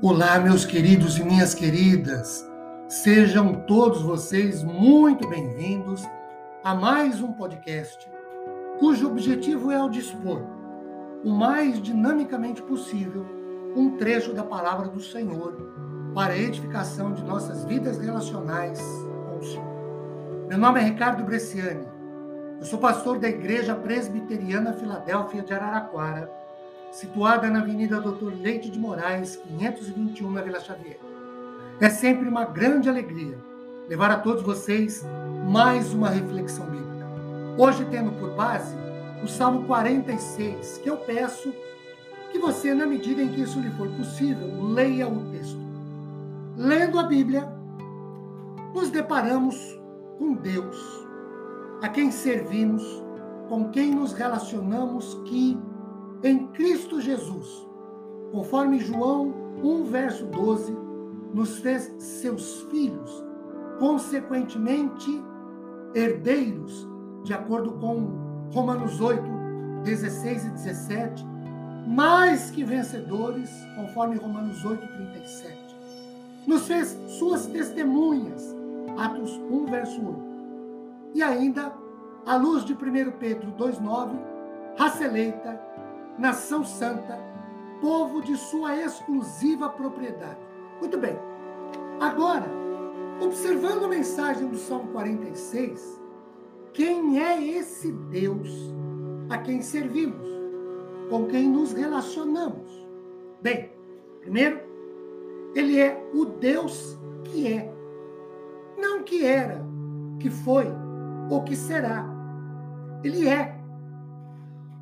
Olá, meus queridos e minhas queridas. Sejam todos vocês muito bem-vindos a mais um podcast cujo objetivo é ao dispor o mais dinamicamente possível um trecho da palavra do Senhor para a edificação de nossas vidas relacionais com o Senhor. Meu nome é Ricardo Bresciani. Eu sou pastor da Igreja Presbiteriana Filadélfia de Araraquara situada na Avenida Doutor Leite de Moraes, 521, na Vila Xavier. É sempre uma grande alegria levar a todos vocês mais uma reflexão bíblica. Hoje tendo por base o Salmo 46, que eu peço que você, na medida em que isso lhe for possível, leia o texto. Lendo a Bíblia, nos deparamos com Deus, a quem servimos, com quem nos relacionamos, que em Cristo Jesus, conforme João 1, verso 12, nos fez seus filhos, consequentemente herdeiros, de acordo com Romanos 8, 16 e 17, mais que vencedores, conforme Romanos 8, 37. Nos fez suas testemunhas, Atos 1, verso 8. E ainda, à luz de 1 Pedro 2, 9, raça eleita, nação santa, povo de sua exclusiva propriedade. Muito bem. Agora, observando a mensagem do Salmo 46, quem é esse Deus a quem servimos? Com quem nos relacionamos? Bem, primeiro, ele é o Deus que é. Não que era, que foi ou que será. Ele é.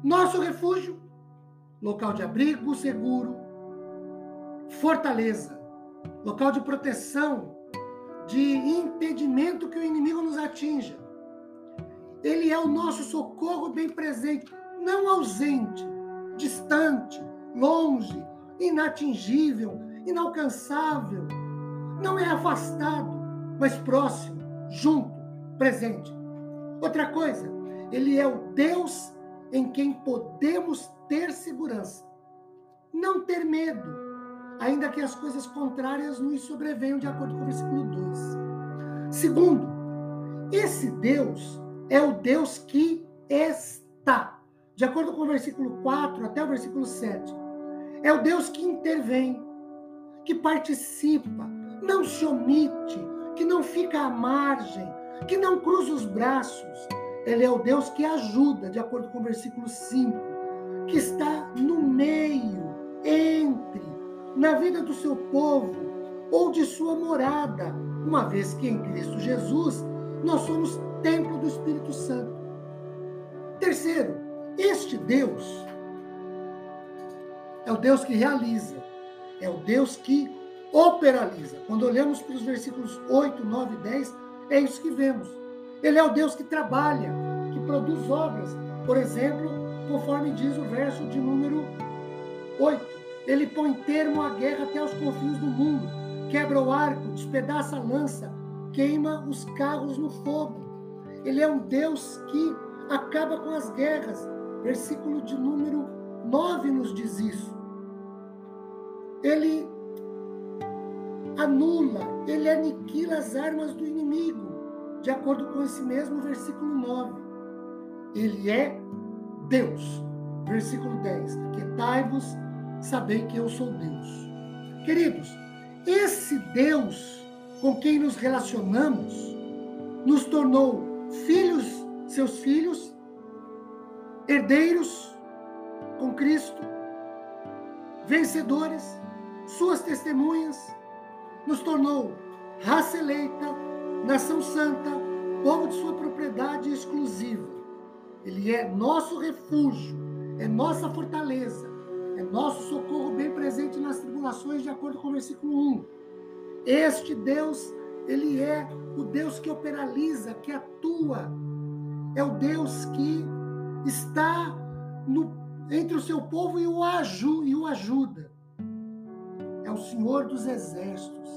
Nosso refúgio local de abrigo seguro, fortaleza, local de proteção, de impedimento que o inimigo nos atinja. Ele é o nosso socorro bem presente, não ausente, distante, longe, inatingível, inalcançável. Não é afastado, mas próximo, junto, presente. Outra coisa, ele é o Deus em quem podemos ter segurança. Não ter medo, ainda que as coisas contrárias nos sobrevenham, de acordo com o versículo 2. Segundo, esse Deus é o Deus que está. De acordo com o versículo 4 até o versículo 7. É o Deus que intervém, que participa, não se omite, que não fica à margem, que não cruza os braços. Ele é o Deus que ajuda, de acordo com o versículo 5 que está no meio, entre, na vida do seu povo ou de sua morada, uma vez que em Cristo Jesus nós somos templo do Espírito Santo. Terceiro, este Deus é o Deus que realiza, é o Deus que operaliza. Quando olhamos para os versículos 8, 9 e 10, é isso que vemos. Ele é o Deus que trabalha, que produz obras. Por exemplo, conforme diz o verso de número 8. Ele põe termo à guerra até os confins do mundo, quebra o arco, despedaça a lança, queima os carros no fogo. Ele é um Deus que acaba com as guerras. Versículo de número 9 nos diz isso. Ele anula, ele aniquila as armas do inimigo, de acordo com esse mesmo versículo 9. Ele é Deus. Versículo 10. Aquietai-vos, sabei que eu sou Deus. Queridos, esse Deus com quem nos relacionamos nos tornou filhos, seus filhos, herdeiros com Cristo, vencedores, suas testemunhas, nos tornou raça eleita, nação santa, povo de sua propriedade exclusiva ele é nosso refúgio, é nossa fortaleza, é nosso socorro bem presente nas tribulações, de acordo com o versículo 1. Este Deus, ele é o Deus que operaliza, que atua. É o Deus que está no, entre o seu povo e o, aju, e o ajuda. É o Senhor dos exércitos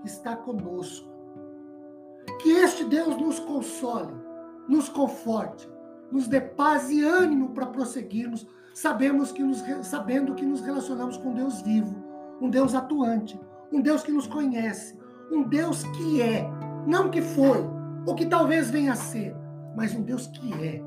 que está conosco. Que este Deus nos console, nos conforte, nos dê paz e ânimo para prosseguirmos, sabemos que nos, sabendo que nos relacionamos com Deus vivo, um Deus atuante, um Deus que nos conhece, um Deus que é, não que foi, ou que talvez venha a ser, mas um Deus que é.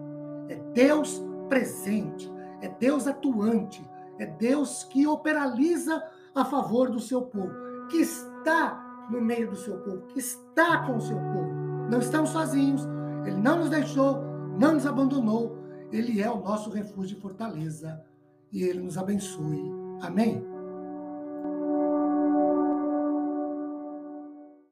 É Deus presente, é Deus atuante, é Deus que operaliza a favor do seu povo, que está no meio do seu povo, que está com o seu povo. Não estamos sozinhos, ele não nos deixou, não nos abandonou, ele é o nosso refúgio e fortaleza. E ele nos abençoe. Amém?